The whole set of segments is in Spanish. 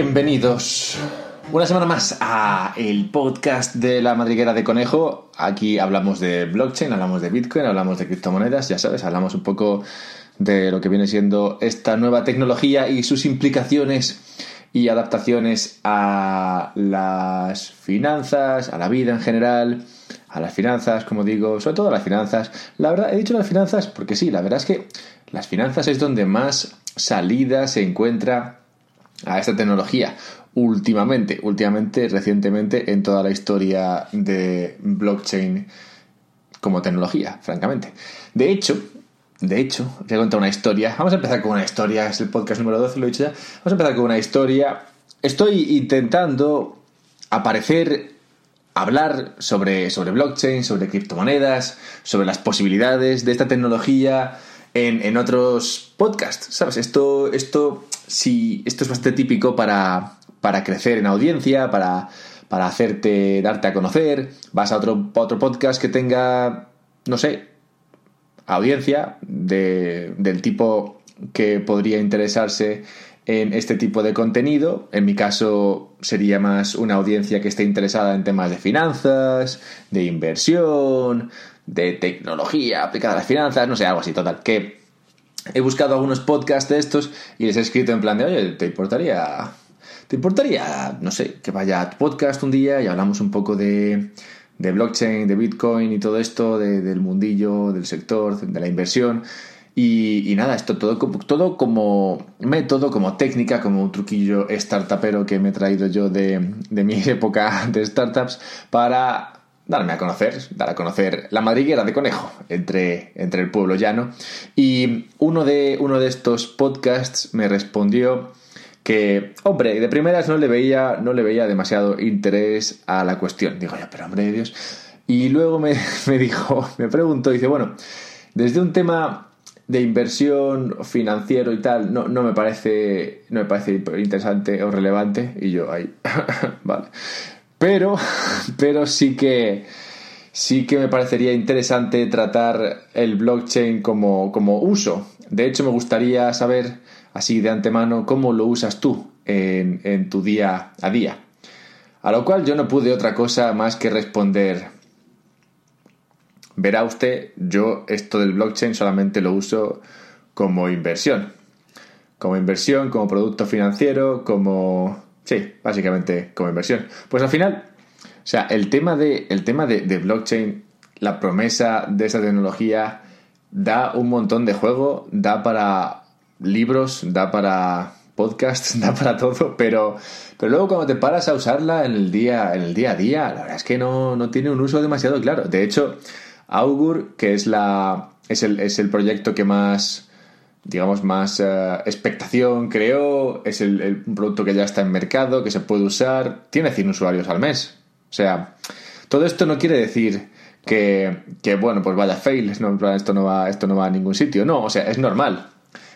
Bienvenidos una semana más a el podcast de la madriguera de conejo. Aquí hablamos de blockchain, hablamos de Bitcoin, hablamos de criptomonedas, ya sabes, hablamos un poco de lo que viene siendo esta nueva tecnología y sus implicaciones y adaptaciones a las finanzas, a la vida en general, a las finanzas, como digo, sobre todo a las finanzas. La verdad, he dicho las finanzas porque sí, la verdad es que las finanzas es donde más salida se encuentra a esta tecnología últimamente, últimamente, recientemente en toda la historia de blockchain como tecnología, francamente. De hecho, de hecho, voy a contar una historia. Vamos a empezar con una historia, es el podcast número 12, lo he dicho ya. Vamos a empezar con una historia. Estoy intentando aparecer, hablar sobre, sobre blockchain, sobre criptomonedas, sobre las posibilidades de esta tecnología en, en otros podcasts, ¿sabes? Esto, esto, sí, esto es bastante típico para, para crecer en audiencia, para, para hacerte, darte a conocer. Vas a otro, otro podcast que tenga, no sé, audiencia de, del tipo que podría interesarse en este tipo de contenido. En mi caso sería más una audiencia que esté interesada en temas de finanzas, de inversión, de tecnología aplicada a las finanzas, no sé, algo así, total. He buscado algunos podcasts de estos y les he escrito en plan de, oye, ¿te importaría ¿Te importaría, no sé, que vaya a tu podcast un día y hablamos un poco de, de blockchain, de Bitcoin y todo esto, del mundillo, del sector, de la inversión? Y, nada, esto todo, todo como método, como técnica, como un truquillo startupero que me he traído yo de, de mi época de startups para darme a conocer, dar a conocer la madriguera de conejo entre, entre el pueblo llano. Y uno de, uno de estos podcasts me respondió que, hombre, de primeras no le veía, no le veía demasiado interés a la cuestión. Digo, ya, pero hombre de Dios. Y luego me, dijo, me preguntó, dice, bueno, desde un tema de inversión financiero y tal, no, no me parece, no me parece interesante o relevante. Y yo, ahí, vale. Pero, pero sí que, sí que me parecería interesante tratar el blockchain como, como uso. De hecho, me gustaría saber así de antemano cómo lo usas tú en, tu día a día. A lo cual yo no pude otra cosa más que responder, verá usted, yo esto del blockchain solamente lo uso como inversión. Como inversión, como producto financiero, como... Sí, básicamente como inversión. Pues al final, o sea, el tema de, el tema de, de blockchain, la promesa de esa tecnología, da un montón de juego, da para libros, da para podcasts, da para todo, pero, pero luego cuando te paras a usarla en el día, en el día a día, la verdad es que no, no tiene un uso demasiado claro. De hecho, Augur, que es la. es el, es el proyecto que más digamos, más eh, expectación creó, es el, producto que ya está en mercado, que se puede usar, tiene 100 usuarios al mes. O sea, todo esto no quiere decir que, que bueno, pues vaya fail, esto, no va, esto no va a ningún sitio. No, o sea, es normal.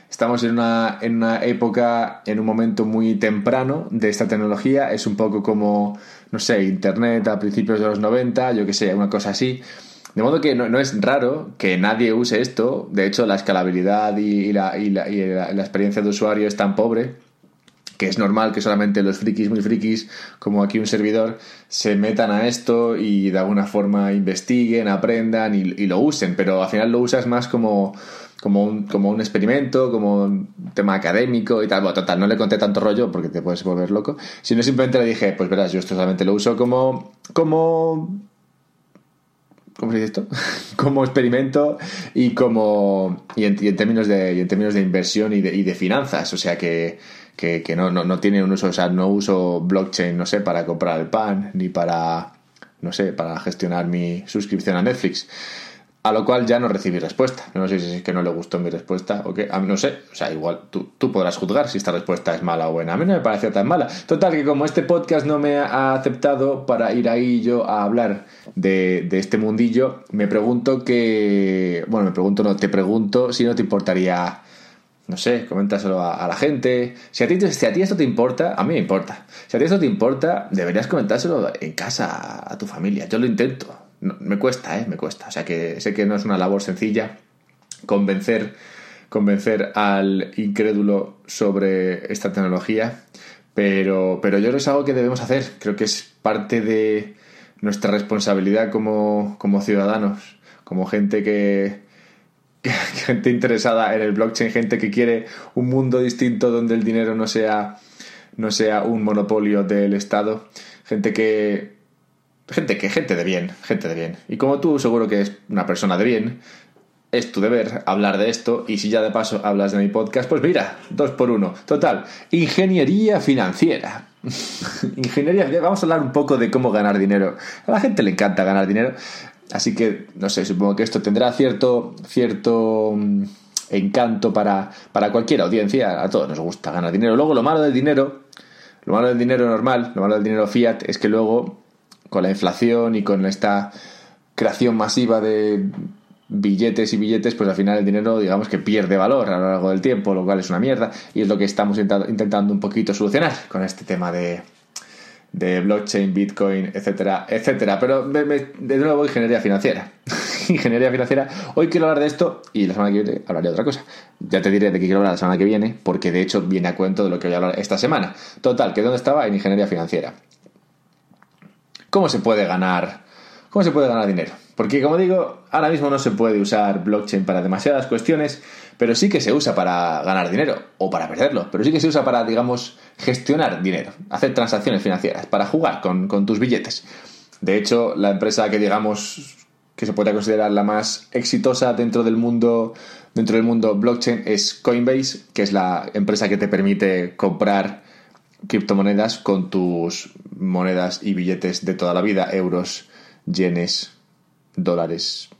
Estamos en una, en una época, en un momento muy temprano de esta tecnología. Es un poco como, no sé, Internet a principios de los 90, yo que sé, una cosa así. De modo que no, es raro que nadie use esto. De hecho, la escalabilidad y, la, y, la, y la, experiencia de usuario es tan pobre que es normal que solamente los frikis muy frikis, como aquí un servidor, se metan a esto y de alguna forma investiguen, aprendan y, y lo usen. Pero al final lo usas más como como un, como un experimento, como un tema académico y tal. Bueno, total, no le conté tanto rollo porque te puedes volver loco, sino simplemente le dije, pues verás, yo esto solamente lo uso como, como, ¿cómo se dice esto? como experimento y como, y en, términos de, y en términos de inversión y de, y de finanzas, o sea que, que, que no, no, no tiene un uso, o sea, no uso blockchain, no sé, para comprar el pan, ni para, no sé, para gestionar mi suscripción a Netflix. A lo cual ya no recibí respuesta. No sé si es que no le gustó mi respuesta o qué. A mí no sé. O sea, igual tú, tú podrás juzgar si esta respuesta es mala o buena. A mí no me pareció tan mala. Total, que como este podcast no me ha aceptado para ir ahí yo a hablar de, de este mundillo, me pregunto que. Bueno, me pregunto, no, te pregunto si no te importaría. No sé, coméntaselo a, la gente. Si a, ti, si a ti esto te importa, a mí me importa. Si a ti esto te importa, deberías comentárselo en casa a tu familia. Yo lo intento me cuesta, ¿eh? Me cuesta. O sea que sé que no es una labor sencilla convencer, convencer al incrédulo sobre esta tecnología, pero, pero yo creo que es algo que debemos hacer. Creo que es parte de nuestra responsabilidad como, como ciudadanos, como gente que, gente interesada en el blockchain, gente que quiere un mundo distinto donde el dinero no sea, no sea un monopolio del Estado, gente que gente que gente de bien, gente de bien. Y como tú seguro que es una persona de bien, es tu deber hablar de esto y si ya de paso hablas de mi podcast, pues mira, dos por uno. Total, ingeniería financiera. ingeniería, vamos a hablar un poco de cómo ganar dinero. A la gente le encanta ganar dinero, así que no sé, supongo que esto tendrá cierto cierto mm, encanto para, para cualquier audiencia, a todos nos gusta ganar dinero. Luego lo malo del dinero, lo malo del dinero normal, lo malo del dinero fiat es que luego con la inflación y con esta creación masiva de billetes y billetes, pues al final el dinero, digamos que pierde valor a lo largo del tiempo, lo cual es una mierda, y es lo que estamos intentando un poquito solucionar con este tema de, blockchain, bitcoin, etcétera, etcétera. Pero de nuevo, ingeniería financiera. ingeniería financiera. Hoy quiero hablar de esto y la semana que viene hablaré de otra cosa. Ya te diré de qué quiero hablar la semana que viene, porque de hecho viene a cuento de lo que voy a hablar esta semana. Total, que dónde estaba en ingeniería financiera. ¿Cómo se puede ganar? ¿Cómo se puede ganar dinero? Porque como digo, ahora mismo no se puede usar blockchain para demasiadas cuestiones, pero sí que se usa para ganar dinero o para perderlo, pero sí que se usa para, digamos, gestionar dinero, hacer transacciones financieras, para jugar con, tus billetes. De hecho, la empresa que digamos que se puede considerar la más exitosa dentro del mundo dentro del mundo blockchain es Coinbase, que es la empresa que te permite comprar criptomonedas con tus monedas y billetes de toda la vida, euros, yenes, dólares.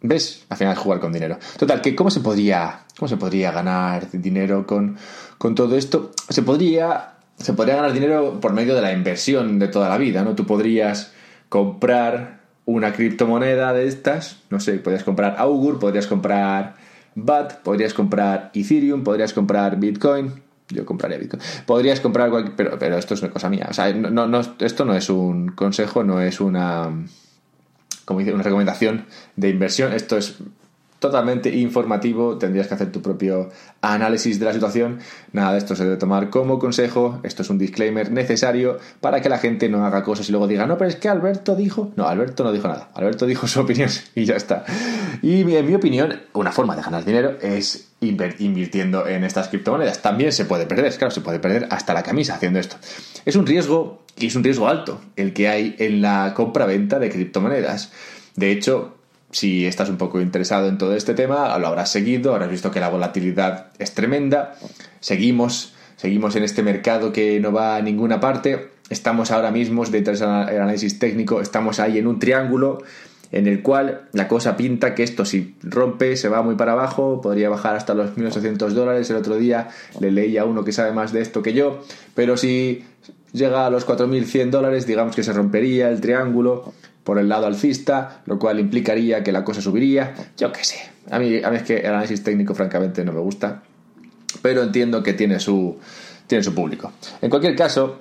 ¿Ves? Al final jugar con dinero. Total, que ¿cómo se podría, cómo se podría ganar dinero con, con todo esto? Se podría, se podría ganar dinero por medio de la inversión de toda la vida, ¿no? Tú podrías comprar una criptomoneda de estas, no sé, podrías comprar Augur, podrías comprar BAT, podrías comprar Ethereum, podrías comprar Bitcoin, yo compraría Bitcoin. Podrías comprar cualquier, pero, pero esto es una cosa mía. O sea, no, no, esto no es un consejo, no es una como dice, una recomendación de inversión. Esto es totalmente informativo, tendrías que hacer tu propio análisis de la situación. Nada de esto se debe tomar como consejo, esto es un disclaimer necesario para que la gente no haga cosas y luego diga, no, pero es que Alberto dijo, no, Alberto no dijo nada, Alberto dijo su opinión y ya está. Y en mi opinión, una forma de ganar dinero es invirtiendo en estas criptomonedas. También se puede perder, claro, se puede perder hasta la camisa haciendo esto. Es un riesgo, y es un riesgo alto, el que hay en la compra-venta de criptomonedas. De hecho, si estás un poco interesado en todo este tema, lo habrás seguido, habrás visto que la volatilidad es tremenda. Seguimos, seguimos en este mercado que no va a ninguna parte. Estamos ahora mismo, dentro del análisis técnico, estamos ahí en un triángulo en el cual la cosa pinta que esto si rompe se va muy para abajo, podría bajar hasta los 1.800 dólares. El otro día le leí a uno que sabe más de esto que yo, pero si llega a los 4.100 dólares, digamos que se rompería el triángulo por el lado alcista, lo cual implicaría que la cosa subiría. Yo qué sé. A mí, a mí es que el análisis técnico, francamente, no me gusta. Pero entiendo que tiene su, tiene su público. En cualquier caso,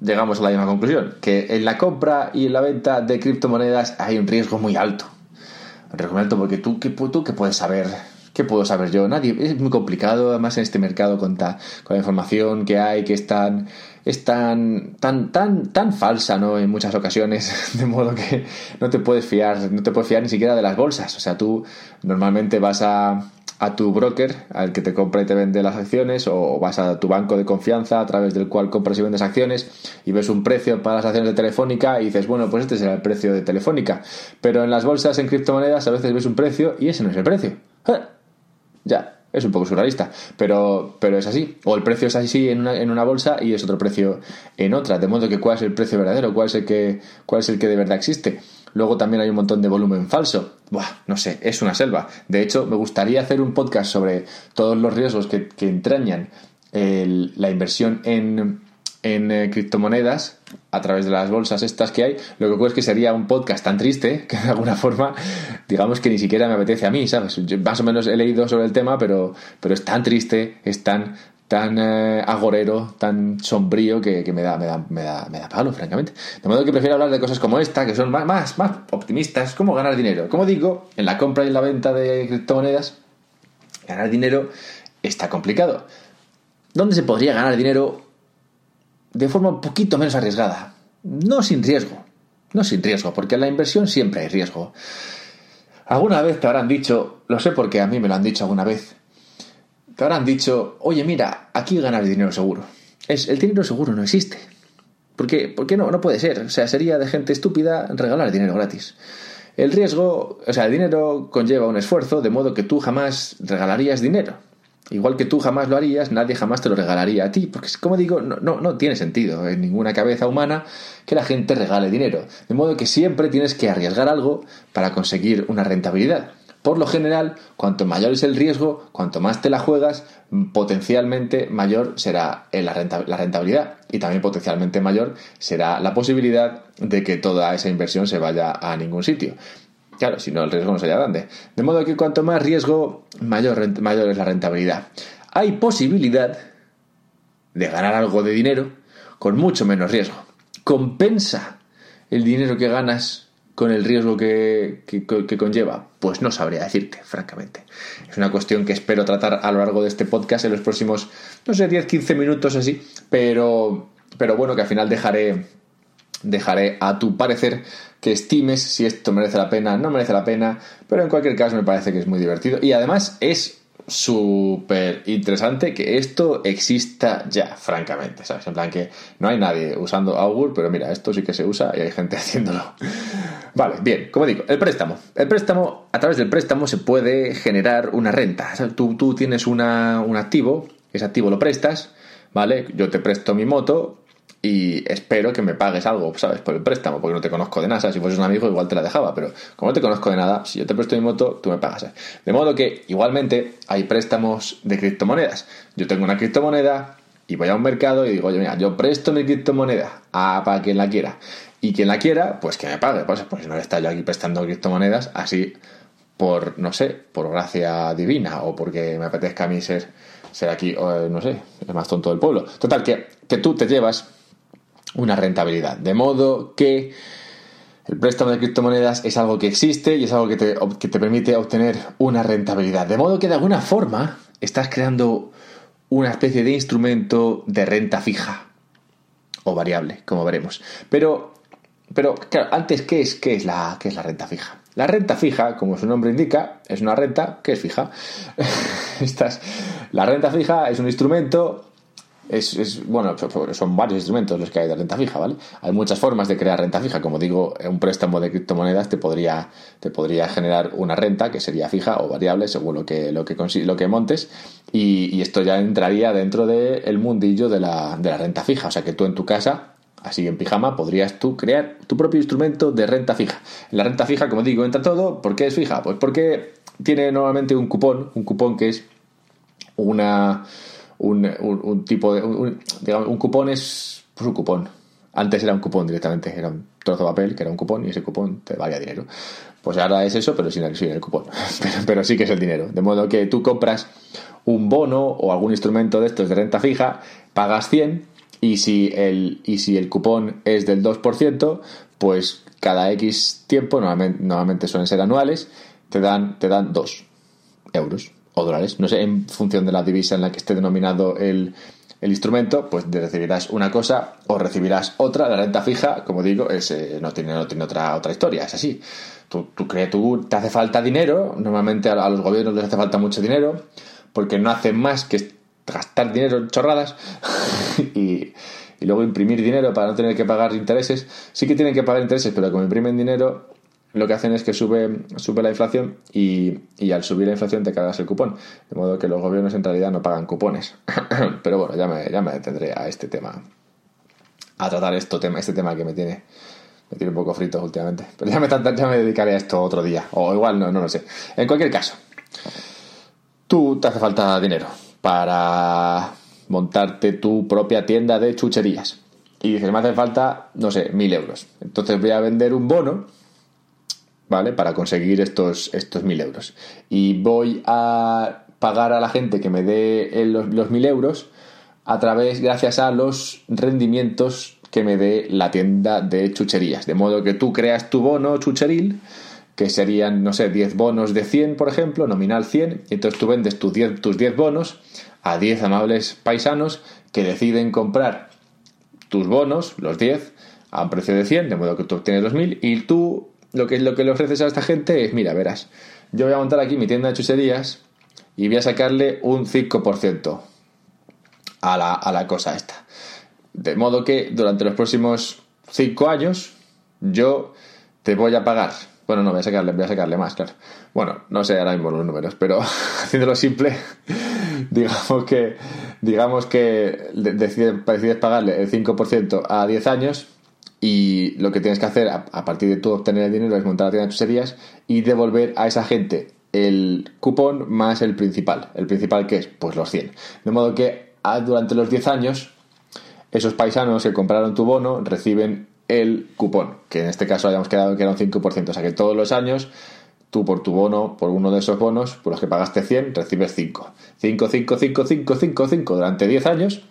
llegamos a la misma conclusión: que en la compra y en la venta de criptomonedas hay un riesgo muy alto. Un riesgo muy alto porque tú, ¿qué, tú qué puedes saber ¿Qué puedo saber yo? Nadie. Es muy complicado, además, en este mercado con, con la información que hay, que es tan, es tan, tan, tan, tan falsa, ¿no? En muchas ocasiones, de modo que no te puedes fiar, no te puedes fiar ni siquiera de las bolsas. O sea, tú normalmente vas a, a tu broker, al que te compra y te vende las acciones, o vas a tu banco de confianza a través del cual compras y vendes acciones y ves un precio para las acciones de Telefónica y dices, bueno, pues este será el precio de Telefónica. Pero en las bolsas, en criptomonedas, a veces ves un precio y ese no es el precio. ¡Eh! Ya, es un poco surrealista, pero, pero es así. O el precio es así en una, en una bolsa y es otro precio en otra. De modo que cuál es el precio verdadero, cuál es el que, cuál es el que de verdad existe. Luego también hay un montón de volumen falso. Buah, no sé, es una selva. De hecho, me gustaría hacer un podcast sobre todos los riesgos que, que entrañan la inversión en, en eh, criptomonedas a través de las bolsas estas que hay, lo que ocurre es que sería un podcast tan triste que de alguna forma, digamos que ni siquiera me apetece a mí, ¿sabes? Yo más o menos he leído sobre el tema, pero, pero es tan triste, es tan, tan eh, agorero, tan sombrío que, me, da, me, da, me, da, me da palo, francamente. De modo que prefiero hablar de cosas como esta, que son más, más, más optimistas, como ganar dinero. Como digo, en la compra y en la venta de criptomonedas, ganar dinero está complicado. ¿Dónde se podría ganar dinero de forma un poquito menos arriesgada. No sin riesgo, no sin riesgo, porque en la inversión siempre hay riesgo. Alguna vez te habrán dicho, lo sé porque a mí me lo han dicho alguna vez, te habrán dicho, oye mira, aquí ganas dinero seguro. Es, el dinero seguro no existe. ¿Por qué? ¿Por qué no? No puede ser. O sea, sería de gente estúpida regalar dinero gratis. El riesgo, o sea, el dinero conlleva un esfuerzo, de modo que tú jamás regalarías dinero. Igual que tú jamás lo harías, nadie jamás te lo regalaría a ti, porque como digo, no, no, no, tiene sentido en ninguna cabeza humana que la gente regale dinero. De modo que siempre tienes que arriesgar algo para conseguir una rentabilidad. Por lo general, cuanto mayor es el riesgo, cuanto más te la juegas, potencialmente mayor será la rentabilidad y también potencialmente mayor será la posibilidad de que toda esa inversión se vaya a ningún sitio. Claro, si no, el riesgo no sería grande. De modo que cuanto más riesgo, mayor, mayor es la rentabilidad. Hay posibilidad de ganar algo de dinero con mucho menos riesgo. Compensa el dinero que ganas con el riesgo que, que, conlleva? Pues no sabría decirte, francamente. Es una cuestión que espero tratar a lo largo de este podcast en los próximos, no sé, 10-15 minutos así, pero, pero bueno, que al final dejaré, dejaré a tu parecer que estimes si esto merece la pena, no merece la pena, pero en cualquier caso me parece que es muy divertido y además es súper interesante que esto exista ya, francamente, ¿sabes? En plan que no hay nadie usando Augur, pero mira, esto sí que se usa y hay gente haciéndolo. Vale, bien, como digo, el préstamo. El préstamo, a través del préstamo se puede generar una renta. Tú, tú tienes una, un activo, ese activo lo prestas, ¿vale? Yo te presto mi moto, y espero que me pagues algo, ¿sabes? Por el préstamo, porque no te conozco de nada. Si fueses un amigo, igual te la dejaba, pero como no te conozco de nada, si yo te presto mi moto, tú me pagas. De modo que, igualmente, hay préstamos de criptomonedas. Yo tengo una criptomoneda y voy a un mercado y digo, oye, mira, yo presto mi criptomoneda a para quien la quiera. Y quien la quiera, pues que me pague. Pues, pues no está yo aquí prestando criptomonedas así por, no sé, por gracia divina o porque me apetezca a mí ser, ser aquí, o, no sé, el más tonto del pueblo. Total, que, que tú te llevas una rentabilidad. De modo que el préstamo de criptomonedas es algo que existe y es algo que te, que te permite obtener una rentabilidad. De modo que de alguna forma estás creando una especie de instrumento de renta fija o variable, como veremos. Pero, pero claro, antes, ¿qué es, qué es, la, qué es la renta fija? La renta fija, como su nombre indica, es una renta que es fija. La renta fija es un instrumento es, bueno, son varios instrumentos los que hay de renta fija, ¿vale? Hay muchas formas de crear renta fija. Como digo, un préstamo de criptomonedas te podría, te podría generar una renta que sería fija o variable según lo que, lo que, lo que montes. Y, esto ya entraría dentro del mundillo de la, de la renta fija. O sea que tú en tu casa Así en pijama podrías tú crear tu propio instrumento de renta fija. La renta fija, como digo, entra todo. ¿Por qué es fija? Pues porque tiene normalmente un cupón, un cupón que es una un, tipo de. Un, digamos, un cupón es pues un cupón. Antes era un cupón directamente, era un trozo de papel que era un cupón y ese cupón te valía dinero. Pues ahora es eso, pero sin el, sin el cupón. Pero, sí que es el dinero. De modo que tú compras un bono o algún instrumento de estos de renta fija, pagas 100 y si el, y si el cupón es del 2%, pues cada X tiempo, normalmente, normalmente suelen ser anuales, te dan, te dan 2 euros o dólares, no sé, en función de la divisa en la que esté denominado el, instrumento, pues recibirás una cosa o recibirás otra. La renta fija, como digo, es, eh, no tiene, no tiene otra, otra historia, es así. Tú, tú te hace falta dinero, normalmente a, los gobiernos les hace falta mucho dinero, porque no hacen más que gastar dinero en chorradas y, y luego imprimir dinero para no tener que pagar intereses. Sí que tienen que pagar intereses, pero como imprimen dinero, lo que hacen es que sube, sube la inflación y, al subir la inflación te cargas el cupón. De modo que los gobiernos en realidad no pagan cupones. Pero bueno, ya me, ya me detendré a este tema, a tratar esto, tema, este tema que me tiene, me tiene un poco frito últimamente. Pero ya me, ya me dedicaré a esto otro día. O igual no, no lo sé. En cualquier caso, tú te hace falta dinero para montarte tu propia tienda de chucherías. Y dices, me hace falta, no sé, mil euros. Entonces voy a vender un bono ¿vale? Para conseguir estos, estos mil euros. Y voy a pagar a la gente que me dé los, los mil euros a través, gracias a los rendimientos que me dé la tienda de chucherías. De modo que tú creas tu bono chucheril, que serían, no sé, 10 bonos de 100, por ejemplo, nominal 100, y entonces tú vendes tus 10, bonos a 10 amables paisanos que deciden comprar tus bonos, los 10, a un precio de 100, de modo que tú obtienes los 1000 y tú lo que, lo que le ofreces a esta gente es, mira, verás, yo voy a montar aquí mi tienda de chucherías y voy a sacarle un 5% a la, a la cosa esta. De modo que durante los próximos 5 años yo te voy a pagar. Bueno, no, voy a sacarle, voy a sacarle más, claro. Bueno, no sé ahora mismo los números, pero haciéndolo simple, digamos que, digamos que decides, decides pagarle el 5% a 10 años y lo que tienes que hacer a, partir de tú obtener el dinero es montar la tienda de chucherías y devolver a esa gente el cupón más el principal. ¿El principal qué es? Pues los 100. De modo que durante los 10 años esos paisanos que compraron tu bono reciben el cupón, que en este caso habíamos quedado que era un 5%. O sea que todos los años tú por tu bono, por uno de esos bonos, por los que pagaste 100, recibes 5. 5, 5, 5, 5, 5, 5 durante 10 años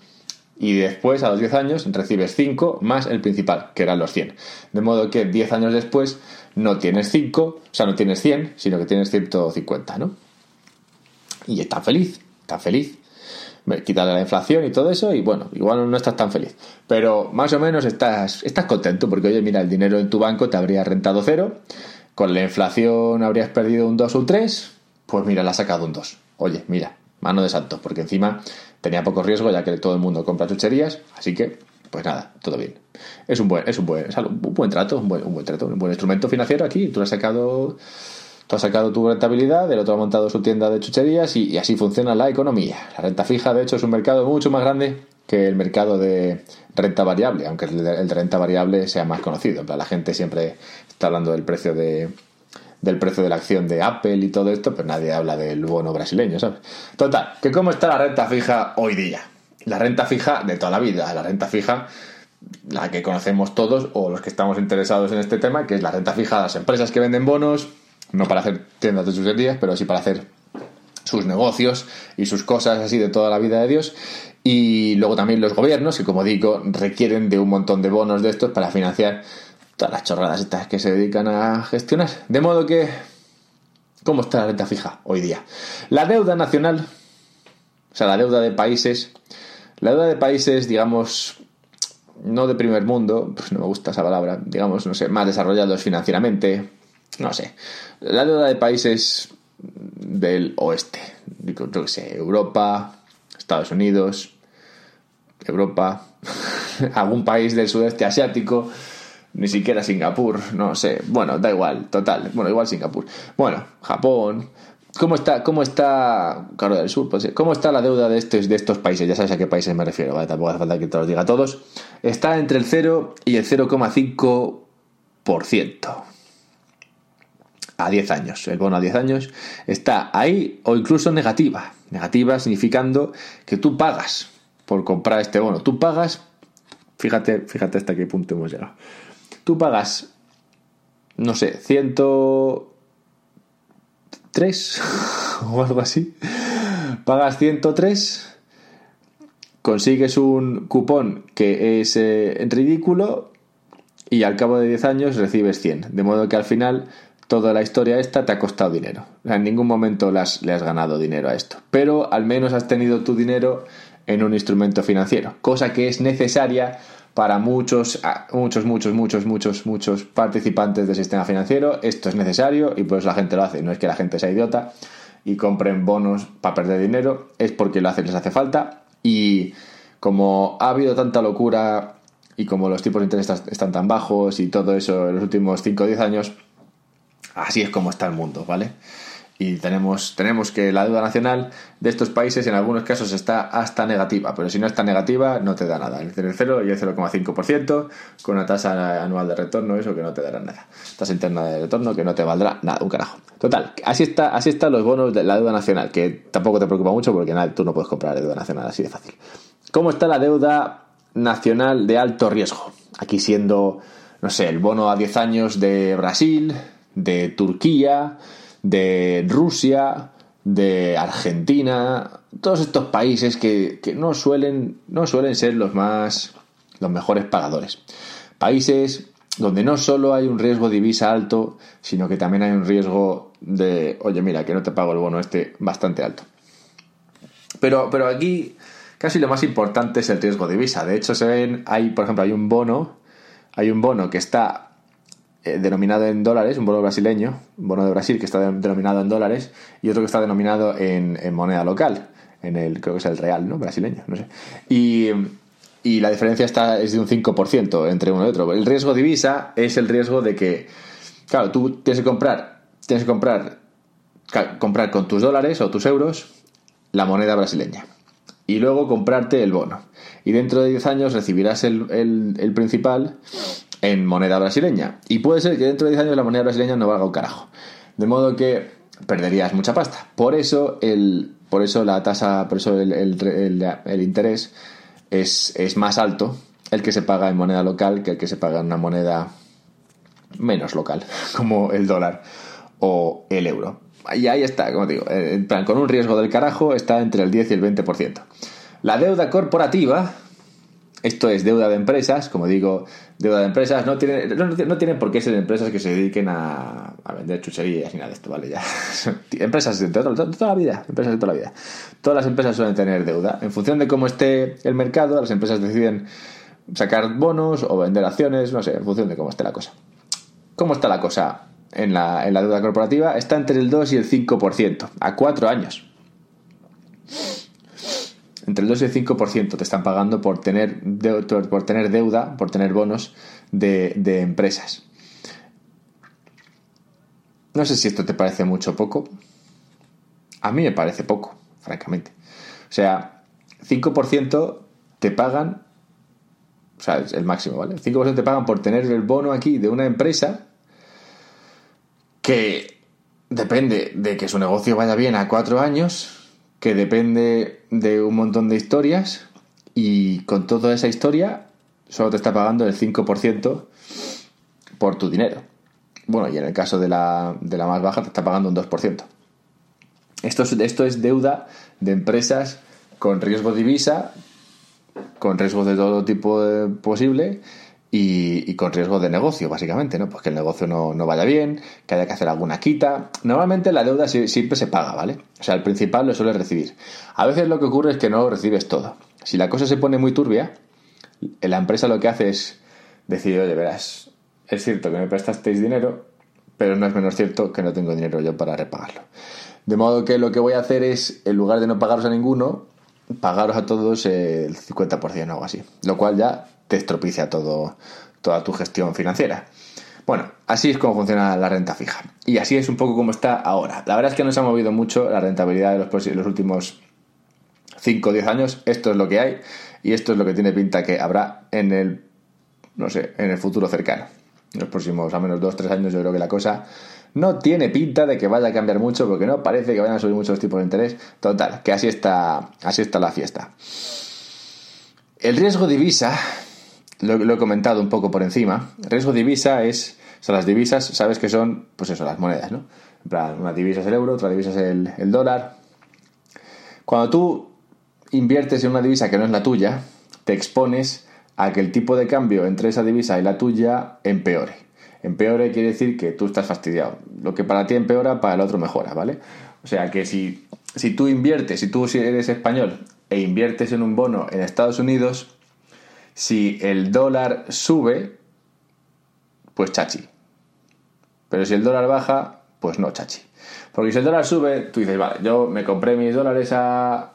y después, a los 10 años, recibes 5 más el principal, que eran los 100. De modo que 10 años después no tienes 5, o sea, no tienes 100, sino que tienes 150, ¿no? Y estás feliz, estás feliz. Quitarle la inflación y todo eso, y bueno, igual no estás tan feliz. Pero más o menos estás, estás contento, porque oye, mira, el dinero en tu banco te habría rentado cero, con la inflación habrías perdido un 2 o un 3, pues mira, le has sacado un 2. Oye, mira, mano de santo, porque encima tenía poco riesgo ya que todo el mundo compra chucherías, así que, pues nada, todo bien. Es un buen, es un buen, un buen trato, un buen, un buen trato, un buen instrumento financiero aquí. Tú has sacado, tú has sacado tu rentabilidad, el otro ha montado su tienda de chucherías y, así funciona la economía. La renta fija, de hecho, es un mercado mucho más grande que el mercado de renta variable, aunque el de, renta variable sea más conocido. la gente siempre está hablando del precio de, del precio de la acción de Apple y todo esto, pero nadie habla del bono brasileño, ¿sabes? Total, que cómo está la renta fija hoy día. La renta fija de toda la vida, la renta fija la que conocemos todos o los que estamos interesados en este tema, que es la renta fija de las empresas que venden bonos, no para hacer tiendas de chucherías, pero sí para hacer sus negocios y sus cosas así de toda la vida de Dios. Y luego también los gobiernos, que como digo, requieren de un montón de bonos de estos para financiar todas las chorradas estas que se dedican a gestionar. De modo que, ¿cómo está la renta fija hoy día? La deuda nacional, o sea, la deuda de países, la deuda de países, digamos, no de primer mundo, pues no me gusta esa palabra, digamos, no sé, más desarrollados financieramente, no sé. La deuda de países del oeste, yo qué sé, Europa, Estados Unidos, Europa, algún país del sudeste asiático, ni siquiera Singapur, no sé, bueno, da igual, total, bueno, igual Singapur. Bueno, Japón, ¿cómo está, cómo está, Corea del Sur, pues, cómo está la deuda de estos, de estos países? Ya sabes a qué países me refiero, ¿vale? tampoco hace falta que te los diga a todos. Está entre el 0 y el 0,5% a 10 años. El bono a 10 años está ahí o incluso negativa. Negativa significando que tú pagas por comprar este bono. Tú pagas, fíjate, fíjate hasta qué punto hemos llegado tú pagas, no sé, 103 o algo así. Pagas 103, consigues un cupón que es eh, ridículo y al cabo de 10 años recibes 100. De modo que al final toda la historia esta te ha costado dinero. en ningún momento le has, le has ganado dinero a esto. Pero al menos has tenido tu dinero en un instrumento financiero, cosa que es necesaria para muchos, muchos, muchos, muchos, muchos, muchos participantes del sistema financiero. Esto es necesario y pues la gente lo hace. No es que la gente sea idiota y compren bonos para perder dinero, es porque lo hacen, les hace falta. Y como ha habido tanta locura y como los tipos de interés están tan bajos y todo eso en los últimos 5 o 10 años, así es como está el mundo, ¿vale? Y tenemos, tenemos que la deuda nacional de estos países en algunos casos está hasta negativa, pero si no está negativa no te da nada, entre el 0 y el 0,5% con una tasa anual de retorno, eso que no te dará nada, tasa interna de retorno que no te valdrá nada, un carajo. Total, así está, así están los bonos de la deuda nacional, que tampoco te preocupa mucho porque nada, tú no puedes comprar deuda nacional así de fácil. ¿Cómo está la deuda nacional de alto riesgo? Aquí siendo, no sé, el bono a 10 años de Brasil, de Turquía, de Rusia, de Argentina, todos estos países que, no, suelen, no suelen ser los más los mejores pagadores. Países donde no solo hay un riesgo de divisa alto, sino que también hay un riesgo de, oye, mira, que no te pago el bono este bastante alto. Pero, pero aquí, casi lo más importante es el riesgo de divisa. De hecho, se ven, hay, por ejemplo, hay un bono, hay un bono que está eh, denominado en dólares, un bono brasileño, un bono de Brasil que está denominado en dólares, y otro que está denominado en, moneda local, en el, creo que es el real, ¿no? Brasileño, no sé. Y, y la diferencia está, es de un 5% entre uno y otro. El riesgo divisa es el riesgo de que, claro, tú tienes que comprar, tienes que comprar, comprar con tus dólares o tus euros la moneda brasileña. Y luego comprarte el bono. Y dentro de 10 años recibirás el, el principal en moneda brasileña. Y puede ser que dentro de 10 años la moneda brasileña no valga un carajo. De modo que perderías mucha pasta. Por eso, el, por eso la tasa, por eso el, el, interés es, es, más alto el que se paga en moneda local que el que se paga en una moneda menos local, como el dólar o el euro. Y ahí está, como digo, en plan, con un riesgo del carajo está entre el 10 y el 20%. La deuda corporativa, esto es deuda de empresas, como digo, deuda de empresas, no tiene, no, tiene por qué ser empresas que se dediquen a, vender chucherías ni nada de esto, ¿vale? Ya. empresas de, toda la vida, empresas de toda la vida. Todas las empresas suelen tener deuda. En función de cómo esté el mercado, las empresas deciden sacar bonos o vender acciones, no sé, en función de cómo esté la cosa. ¿Cómo está la cosa en la, en la deuda corporativa? Está entre el 2 y el 5%, a cuatro años entre el 2 y el 5% te están pagando por tener, por tener deuda, por tener bonos de, de empresas. No sé si esto te parece mucho o poco. A mí me parece poco, francamente. O sea, 5% te pagan, o sea, es el máximo, ¿vale? 5% te pagan por tener el bono aquí de una empresa que depende de que su negocio vaya bien a cuatro años que depende de un montón de historias y con toda esa historia solo te está pagando el 5% por tu dinero. Bueno, y en el caso de la, de la más baja te está pagando un 2%. Esto es, esto es deuda de empresas con riesgo de divisa, con riesgo de todo tipo posible y, con riesgo de negocio, básicamente, ¿no? Pues que el negocio no, vaya bien, que haya que hacer alguna quita. Normalmente la deuda siempre se paga, ¿vale? O sea, el principal lo suele recibir. A veces lo que ocurre es que no lo recibes todo. Si la cosa se pone muy turbia, la empresa lo que hace es decir, oye, verás, es cierto que me prestasteis dinero, pero no es menos cierto que no tengo dinero yo para repagarlo. De modo que lo que voy a hacer es, en lugar de no pagaros a ninguno, pagaros a todos el 50% o algo así. Lo cual ya te estropicia todo, toda tu gestión financiera. Bueno, así es como funciona la renta fija. Y así es un poco como está ahora. La verdad es que no se ha movido mucho la rentabilidad de los, los últimos 5 o 10 años. Esto es lo que hay y esto es lo que tiene pinta que habrá en el, no sé, en el futuro cercano. En los próximos, al menos 2-3 años, yo creo que la cosa no tiene pinta de que vaya a cambiar mucho porque no parece que vayan a subir mucho los tipos de interés. Total, que así está, así está la fiesta. El riesgo divisa lo, he comentado un poco por encima. Riesgo divisa es, o sea, las divisas, sabes que son, pues eso, las monedas, ¿no? En plan, una divisa es el euro, otra divisa es el, el dólar. Cuando tú inviertes en una divisa que no es la tuya, te expones a que el tipo de cambio entre esa divisa y la tuya empeore. Empeore quiere decir que tú estás fastidiado. Lo que para ti empeora, para el otro mejora, ¿vale? O sea que si, si tú inviertes, si tú eres español e inviertes en un bono en Estados Unidos, si el dólar sube, pues chachi. Pero si el dólar baja, pues no chachi. Porque si el dólar sube, tú dices, vale, yo me compré mis dólares a,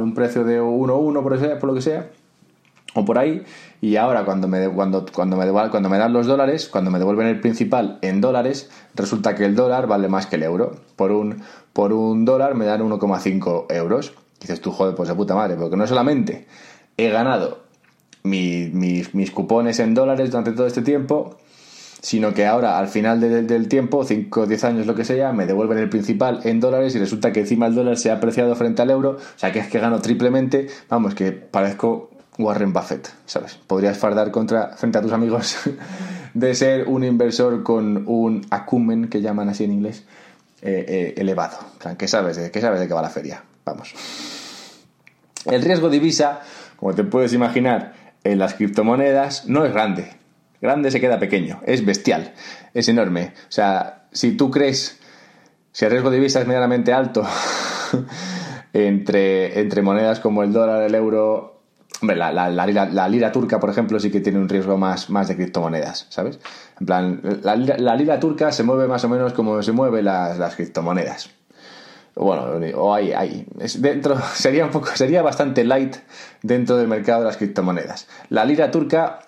un precio de 1,1 por, por lo que sea, o por ahí, y ahora cuando me, cuando, cuando, me, cuando me dan los dólares, cuando me devuelven el principal en dólares, resulta que el dólar vale más que el euro. Por un, por un dólar me dan 1,5 euros. dices tú, joder, pues de puta madre, porque no solamente he ganado mis, cupones en dólares durante todo este tiempo, sino que ahora al final del tiempo, 5 o 10 años lo que sea, me devuelven el principal en dólares y resulta que encima el dólar se ha apreciado frente al euro, o sea que es que gano triplemente, vamos, que parezco Warren Buffett, ¿sabes? Podrías fardar contra, frente a tus amigos de ser un inversor con un acumen, que llaman así en inglés, eh, eh, elevado. ¿Qué sabes, de, ¿Qué sabes de qué va la feria? Vamos. El riesgo divisa, como te puedes imaginar, en las criptomonedas no es grande. Grande se queda pequeño, es bestial, es enorme. O sea, si tú crees, si el riesgo de divisa es medianamente alto, entre, entre monedas como el dólar, el euro, Hombre, la, lira, turca, por ejemplo, sí que tiene un riesgo más, más de criptomonedas, ¿sabes? En plan, la, lira, turca se mueve más o menos como se mueven las, las criptomonedas. Bueno, o hay, hay. Es dentro, sería un poco, sería bastante light dentro del mercado de las criptomonedas. La lira turca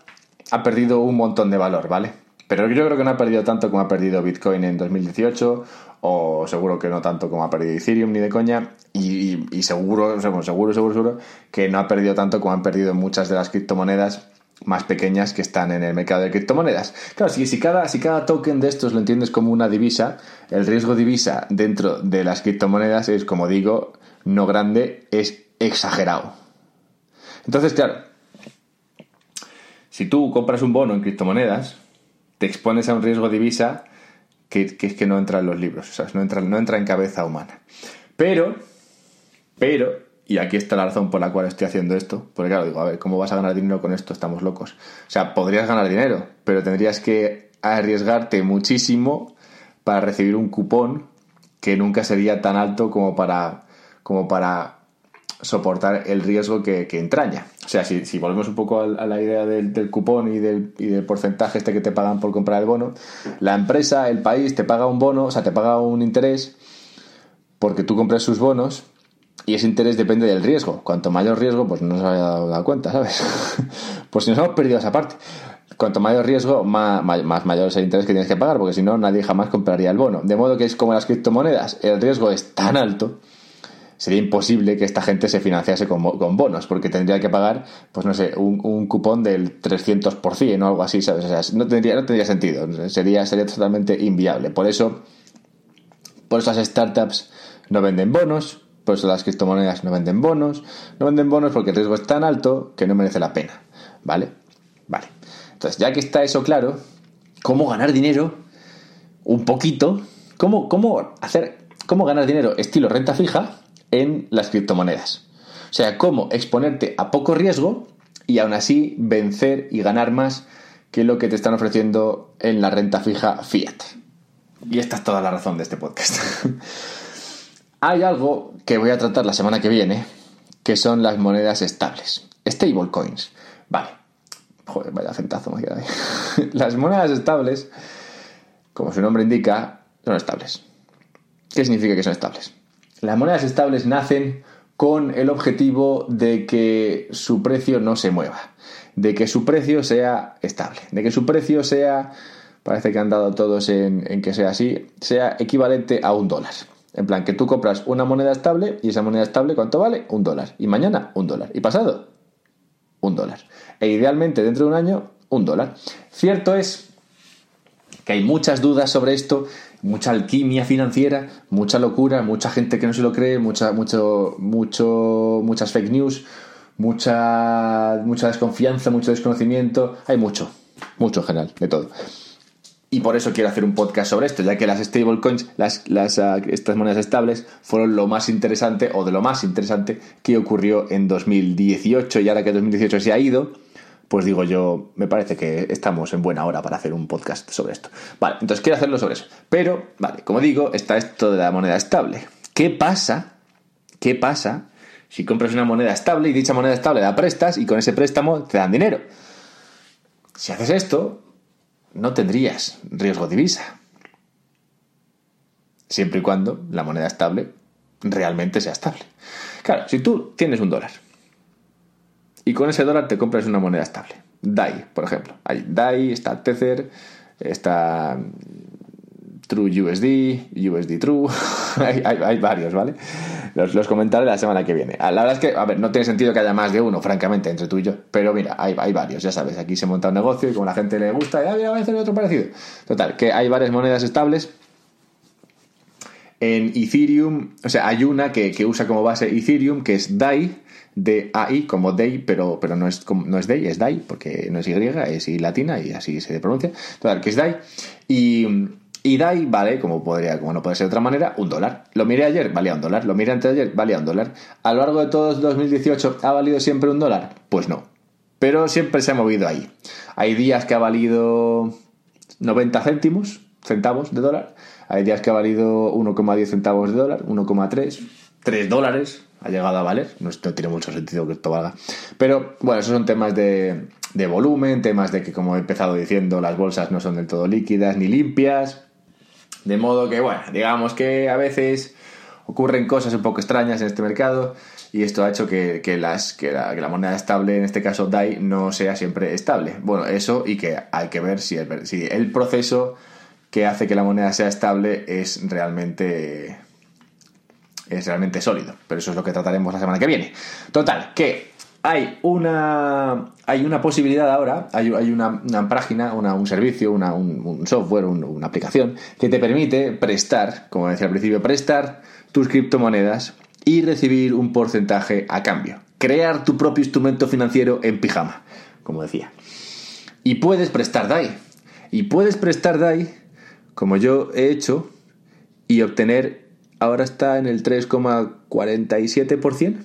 ha perdido un montón de valor, ¿vale? Pero yo creo que no ha perdido tanto como ha perdido Bitcoin en 2018 o seguro que no tanto como ha perdido Ethereum ni de coña, y, seguro, seguro, seguro, seguro, que no ha perdido tanto como han perdido muchas de las criptomonedas más pequeñas que están en el mercado de criptomonedas. Claro, si, si, cada, si cada token de estos lo entiendes como una divisa, el riesgo divisa dentro de las criptomonedas es, como digo, no grande, es exagerado. Entonces, claro, si tú compras un bono en criptomonedas, te expones a un riesgo divisa que, es que no entra en los libros, o sea, no entra, no entra en cabeza humana. Pero, pero, y aquí está la razón por la cual estoy haciendo esto, porque claro, digo, a ver, ¿cómo vas a ganar dinero con esto? Estamos locos. O sea, podrías ganar dinero, pero tendrías que arriesgarte muchísimo para recibir un cupón que nunca sería tan alto como para, como para soportar el riesgo que, entraña. O sea, si, volvemos un poco a, la idea del, cupón y del, y del, porcentaje este que te pagan por comprar el bono, la empresa, el país, te paga un bono, o sea, te paga un interés porque tú compras sus bonos y ese interés depende del riesgo. Cuanto mayor riesgo, pues no se había dado cuenta, ¿sabes? pues si nos hemos perdido esa parte. Cuanto mayor riesgo, más, mayor es el interés que tienes que pagar, porque si no, nadie jamás compraría el bono. De modo que es como las criptomonedas, el riesgo es tan alto sería imposible que esta gente se financiase con, bonos, porque tendría que pagar, pues no sé, un, cupón del 300% o algo así, ¿sabes? O sea, no tendría, no tendría sentido, sería, sería totalmente inviable. Por eso, por eso las startups no venden bonos, por eso las criptomonedas no venden bonos, no venden bonos porque el riesgo es tan alto que no merece la pena, ¿vale? Vale. Entonces, ya que está eso claro, ¿cómo ganar dinero? Un poquito. ¿Cómo, cómo hacer, cómo ganar dinero estilo renta fija? en las criptomonedas. O sea, cómo exponerte a poco riesgo y aún así vencer y ganar más que lo que te están ofreciendo en la renta fija fiat. Y esta es toda la razón de este podcast. Hay algo que voy a tratar la semana que viene, que son las monedas estables. Stablecoins. Vale. Joder, vaya centazo me queda ahí. Las monedas estables, como su nombre indica, son estables. ¿Qué significa que son estables? Las monedas estables nacen con el objetivo de que su precio no se mueva, de que su precio sea estable, de que su precio sea, parece que han dado todos en, que sea así, sea equivalente a un dólar. En plan, que tú compras una moneda estable y esa moneda estable, ¿cuánto vale? Un dólar. Y mañana, un dólar. Y pasado, un dólar. E idealmente, dentro de un año, un dólar. Cierto es que hay muchas dudas sobre esto mucha alquimia financiera, mucha locura, mucha gente que no se lo cree, mucha, mucho, mucho, muchas fake news, mucha, mucha desconfianza, mucho desconocimiento. Hay mucho, mucho en general, de todo. Y por eso quiero hacer un podcast sobre esto, ya que las stablecoins, las, las, ah, estas monedas estables, fueron lo más interesante, o de lo más interesante, que ocurrió en 2018. Y ahora que 2018 se ha ido, pues digo yo, me parece que estamos en buena hora para hacer un podcast sobre esto. Vale, entonces quiero hacerlo sobre eso. Pero, vale, como digo, está esto de la moneda estable. ¿Qué pasa? ¿Qué pasa si compras una moneda estable y dicha moneda estable la prestas y con ese préstamo te dan dinero? Si haces esto, no tendrías riesgo divisa. Siempre y cuando la moneda estable realmente sea estable. Claro, si tú tienes un dólar y con ese dólar te compras una moneda estable. DAI, por ejemplo. Hay DAI, está Tether, está True USD, USD True, hay, varios, ¿vale? Los, comentaré la semana que viene. La verdad es que, a ver, no tiene sentido que haya más de uno, francamente, entre tú y yo, pero mira, hay, varios, ya sabes, aquí se monta un negocio y como la gente le gusta, ya voy a hacer otro parecido. Total, que hay varias monedas estables. En Ethereum, o sea, hay una que, que usa como base Ethereum, que es DAI, D-A-I como DAI, pero, pero no, es, no es DAI, es DAI, porque no es Y, es I latina y así se pronuncia. Total, que es DAI. Y, y DAI vale, como, podría, como no puede ser de otra manera, un dólar. Lo miré ayer, valía un dólar. Lo miré antes de ayer, valía un dólar. A lo largo de todo 2018, ¿ha valido siempre un dólar? Pues no. Pero siempre se ha movido ahí. Hay días que ha valido 90 céntimos, centavos de dólar. Hay días que ha valido 1,10 centavos de dólar, 1,3, 3 dólares, ha llegado a valer. No, tiene mucho sentido que esto valga. Pero bueno, esos son temas de, de volumen, temas de que, como he empezado diciendo, las bolsas no son del todo líquidas ni limpias. De modo que, bueno, digamos que a veces ocurren cosas un poco extrañas en este mercado y esto ha hecho que, las, que, la, moneda estable, en este caso DAI, no sea siempre estable. Bueno, eso y que hay que ver si el, si el proceso que hace que la moneda sea estable es realmente es realmente sólido. Pero eso es lo que trataremos la semana que viene. Total, que hay una, hay una posibilidad ahora, hay, hay una, página, un servicio, un, software, una aplicación que te permite prestar, como decía al principio, prestar tus criptomonedas y recibir un porcentaje a cambio. Crear tu propio instrumento financiero en pijama, como decía. Y puedes prestar DAI. Y puedes prestar DAI, como yo he hecho, y obtener, ahora está en el 3,47%.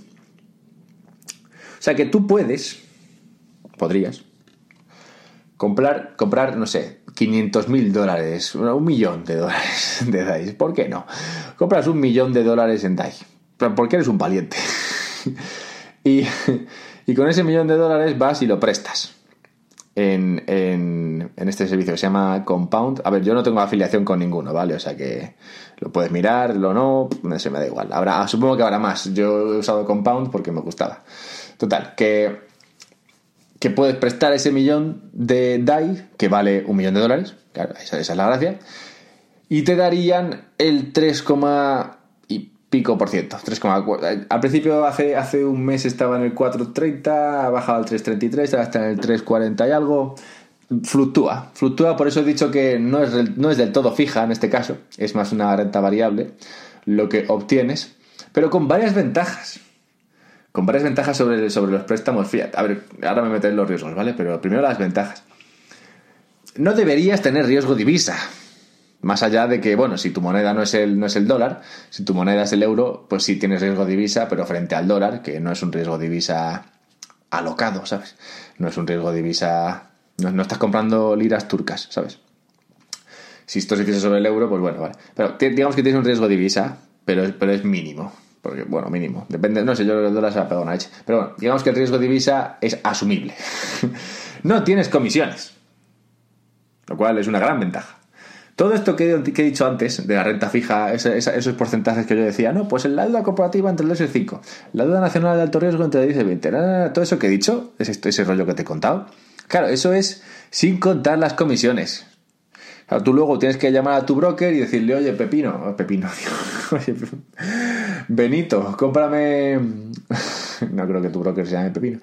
O sea que tú puedes, podrías, comprar, comprar no sé, 500 mil dólares, un millón de dólares de DAI. ¿Por qué no? Compras un millón de dólares en DAI. Porque eres un valiente. y, con ese millón de dólares vas y lo prestas. En, este servicio que se llama Compound. A ver, yo no tengo afiliación con ninguno, ¿vale? O sea que lo puedes mirar, lo no, sé, me da igual. Habrá, supongo que habrá más. Yo he usado Compound porque me gustaba. Total, que, que puedes prestar ese millón de DAI, que vale un millón de dólares, claro, esa, es la gracia, y te darían el 3, y pico por ciento, 3,4. Al principio, hace, hace un mes estaba en el 4,30, ha bajado al 3,33, ahora está en el 3,40 y algo. Fluctúa, fluctúa, por eso he dicho que no es, no es del todo fija en este caso, es más una renta variable lo que obtienes, pero con varias ventajas con varias ventajas sobre, sobre los préstamos fiat. A ver, ahora me meteré en los riesgos, ¿vale? Pero primero las ventajas. No deberías tener riesgo divisa. Más allá de que, bueno, si tu moneda no es el, no es el dólar, si tu moneda es el euro, pues sí tienes riesgo divisa, pero frente al dólar, que no es un riesgo divisa alocado, ¿sabes? No es un riesgo divisa. No, no estás comprando liras turcas, ¿sabes? Si esto se hiciese sobre el euro, pues bueno, vale. Pero digamos que tienes un riesgo divisa, pero, pero es mínimo. Porque, bueno, mínimo. Depende, no sé, yo los dólares se ha pegado una leche. Pero bueno, digamos que el riesgo de divisa es asumible. no tienes comisiones. Lo cual es una gran ventaja. Todo esto que, he dicho antes, de la renta fija, esos porcentajes que yo decía, no, pues la deuda corporativa entre el 2 y el 5, la deuda nacional de alto riesgo entre el 10 y el 20, todo eso que he dicho, es ese rollo que te he contado. Claro, eso es sin contar las comisiones tú luego tienes que llamar a tu broker y decirle, oye, Pepino, Pepino, oye, Benito, cómprame. no creo que tu broker se llame Pepino.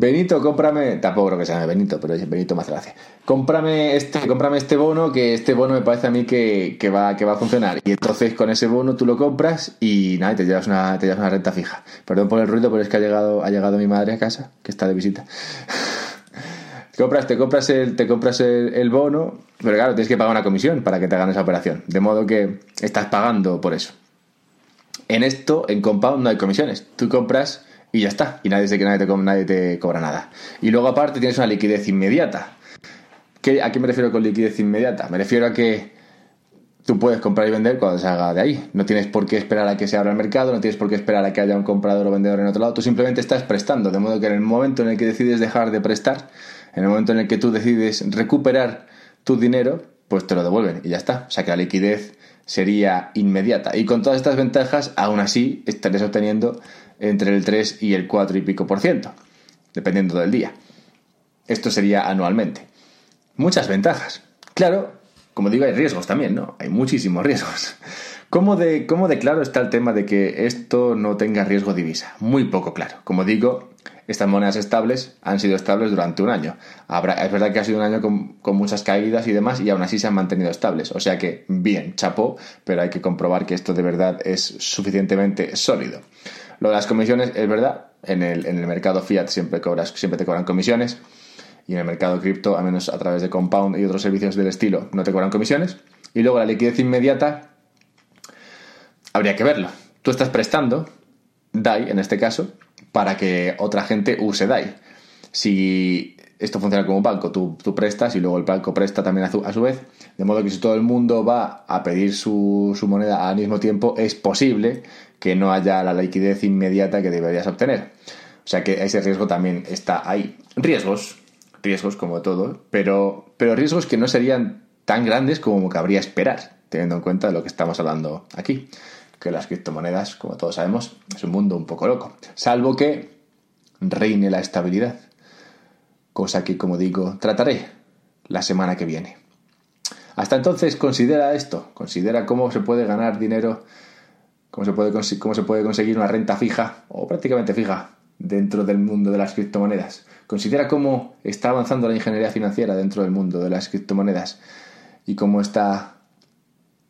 Benito, cómprame. Tampoco creo que se llame Benito, pero Benito me hace gracia. Cómprame este, cómprame este bono, que este bono me parece a mí que, va, que va a funcionar. Y entonces con ese bono tú lo compras y nada, te llevas una, te llevas una renta fija. Perdón por el ruido, pero es que ha llegado, ha llegado mi madre a casa, que está de visita compras, te compras, el, te compras el, bono, pero claro, tienes que pagar una comisión para que te hagan esa operación. De modo que estás pagando por eso. En esto, en Compound, no hay comisiones. Tú compras y ya está. Y nadie, que nadie, te, nadie te cobra nada. Y luego, aparte, tienes una liquidez inmediata. ¿Qué, ¿A qué me refiero con liquidez inmediata? Me refiero a que tú puedes comprar y vender cuando salga de ahí. No tienes por qué esperar a que se abra el mercado, no tienes por qué esperar a que haya un comprador o vendedor en otro lado. Tú simplemente estás prestando. De modo que en el momento en el que decides dejar de prestar, en el momento en el que tú decides recuperar tu dinero, pues te lo devuelven y ya está. O sea que la liquidez sería inmediata. Y con todas estas ventajas, aún así estarías obteniendo entre el 3 y el 4 y pico por ciento, dependiendo del día. Esto sería anualmente. Muchas ventajas. Claro, como digo, hay riesgos también, ¿no? Hay muchísimos riesgos. ¿Cómo de, ¿Cómo de claro está el tema de que esto no tenga riesgo divisa? Muy poco claro. Como digo, estas monedas estables han sido estables durante un año. es verdad que ha sido un año con, muchas caídas y demás, y aún así se han mantenido estables. O sea que, bien, chapó, pero hay que comprobar que esto de verdad es suficientemente sólido. Lo de las comisiones es verdad, en el, en el mercado fiat siempre, cobras, siempre te cobran comisiones, y en el mercado cripto, a menos a través de Compound y otros servicios del estilo, no te cobran comisiones. Y luego la liquidez inmediata, habría que verlo. Tú estás prestando, DAI en este caso, para que otra gente use DAI. Si esto funciona como un banco, tú, prestas y luego el banco presta también a su, a su, vez, de modo que si todo el mundo va a pedir su, su, moneda al mismo tiempo, es posible que no haya la liquidez inmediata que deberías obtener. O sea que ese riesgo también está ahí. Riesgos, riesgos como todo, pero, pero riesgos que no serían tan grandes como cabría esperar, teniendo en cuenta lo que estamos hablando aquí. Que las criptomonedas, como todos sabemos, es un mundo un poco loco. Salvo que reine la estabilidad cosa que, como digo, trataré la semana que viene. Hasta entonces, considera esto, considera cómo se puede ganar dinero, cómo se puede, cómo se puede conseguir una renta fija o prácticamente fija dentro del mundo de las criptomonedas. Considera cómo está avanzando la ingeniería financiera dentro del mundo de las criptomonedas y cómo está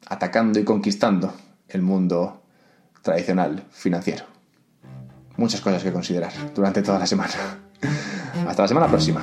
atacando y conquistando el mundo tradicional financiero. Muchas cosas que considerar durante toda la semana. Hasta la semana próxima.